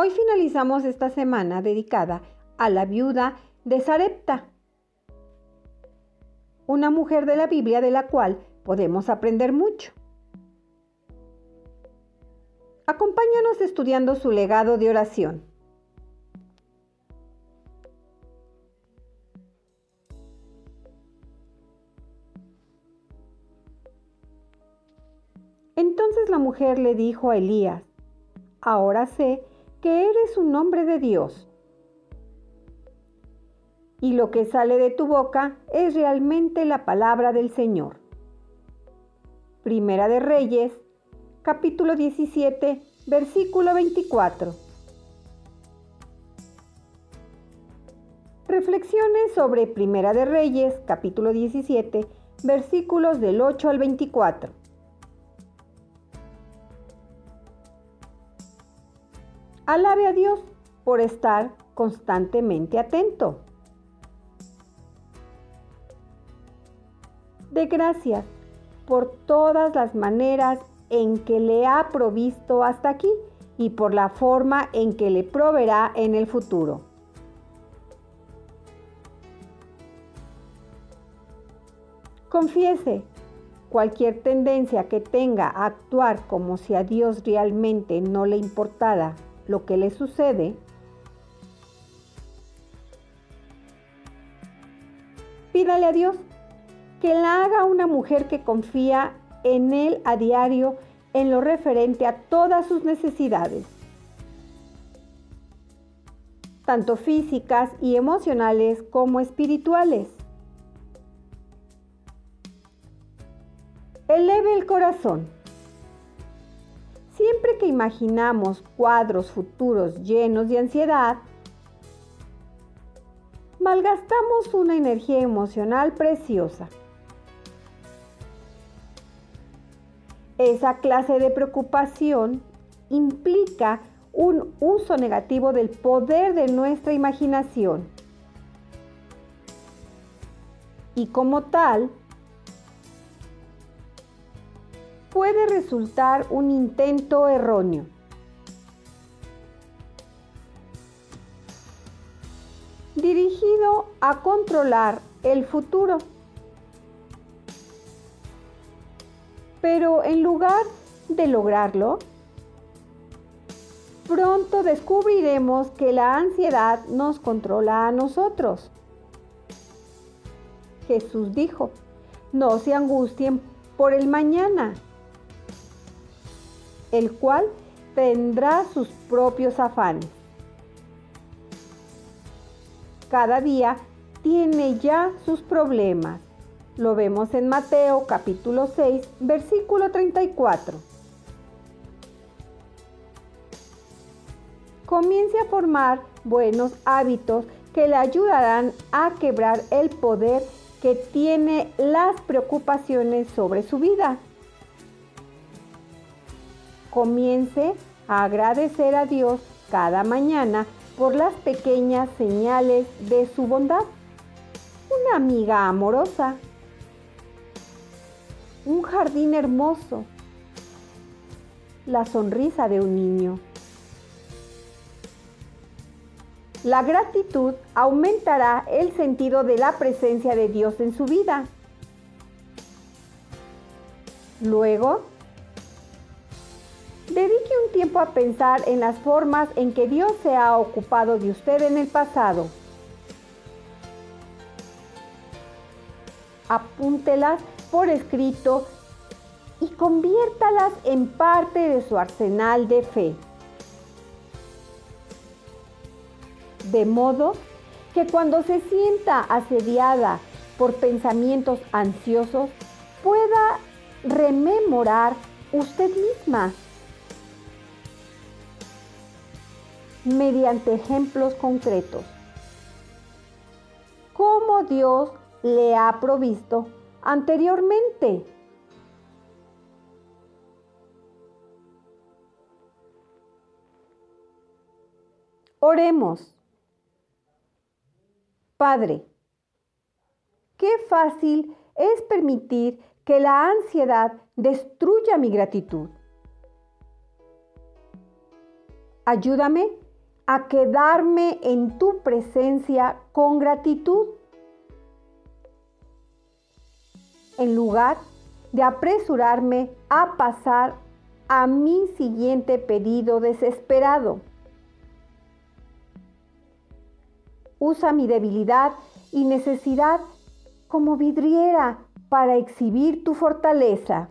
Hoy finalizamos esta semana dedicada a la viuda de Sarepta, una mujer de la Biblia de la cual podemos aprender mucho. Acompáñanos estudiando su legado de oración. Entonces la mujer le dijo a Elías, ahora sé que eres un hombre de Dios. Y lo que sale de tu boca es realmente la palabra del Señor. Primera de Reyes, capítulo 17, versículo 24. Reflexiones sobre Primera de Reyes, capítulo 17, versículos del 8 al 24. Alabe a Dios por estar constantemente atento. De gracias por todas las maneras en que le ha provisto hasta aquí y por la forma en que le proveerá en el futuro. Confiese cualquier tendencia que tenga a actuar como si a Dios realmente no le importara lo que le sucede, pídale a Dios que la haga una mujer que confía en Él a diario en lo referente a todas sus necesidades, tanto físicas y emocionales como espirituales. Eleve el corazón. Siempre que imaginamos cuadros futuros llenos de ansiedad, malgastamos una energía emocional preciosa. Esa clase de preocupación implica un uso negativo del poder de nuestra imaginación. Y como tal, puede resultar un intento erróneo. dirigido a controlar el futuro. Pero en lugar de lograrlo, pronto descubriremos que la ansiedad nos controla a nosotros. Jesús dijo, no se angustien por el mañana, el cual tendrá sus propios afanes. Cada día tiene ya sus problemas. Lo vemos en Mateo capítulo 6, versículo 34. Comience a formar buenos hábitos que le ayudarán a quebrar el poder que tiene las preocupaciones sobre su vida. Comience a agradecer a Dios cada mañana por las pequeñas señales de su bondad. Una amiga amorosa un jardín hermoso, la sonrisa de un niño. La gratitud aumentará el sentido de la presencia de Dios en su vida. Luego, dedique un tiempo a pensar en las formas en que Dios se ha ocupado de usted en el pasado. Apúntelas por escrito y conviértalas en parte de su arsenal de fe. De modo que cuando se sienta asediada por pensamientos ansiosos, pueda rememorar usted misma. Mediante ejemplos concretos. ¿Cómo Dios le ha provisto anteriormente? Oremos. Padre, qué fácil es permitir que la ansiedad destruya mi gratitud. Ayúdame a quedarme en tu presencia con gratitud, en lugar de apresurarme a pasar a mi siguiente pedido desesperado. Usa mi debilidad y necesidad como vidriera para exhibir tu fortaleza.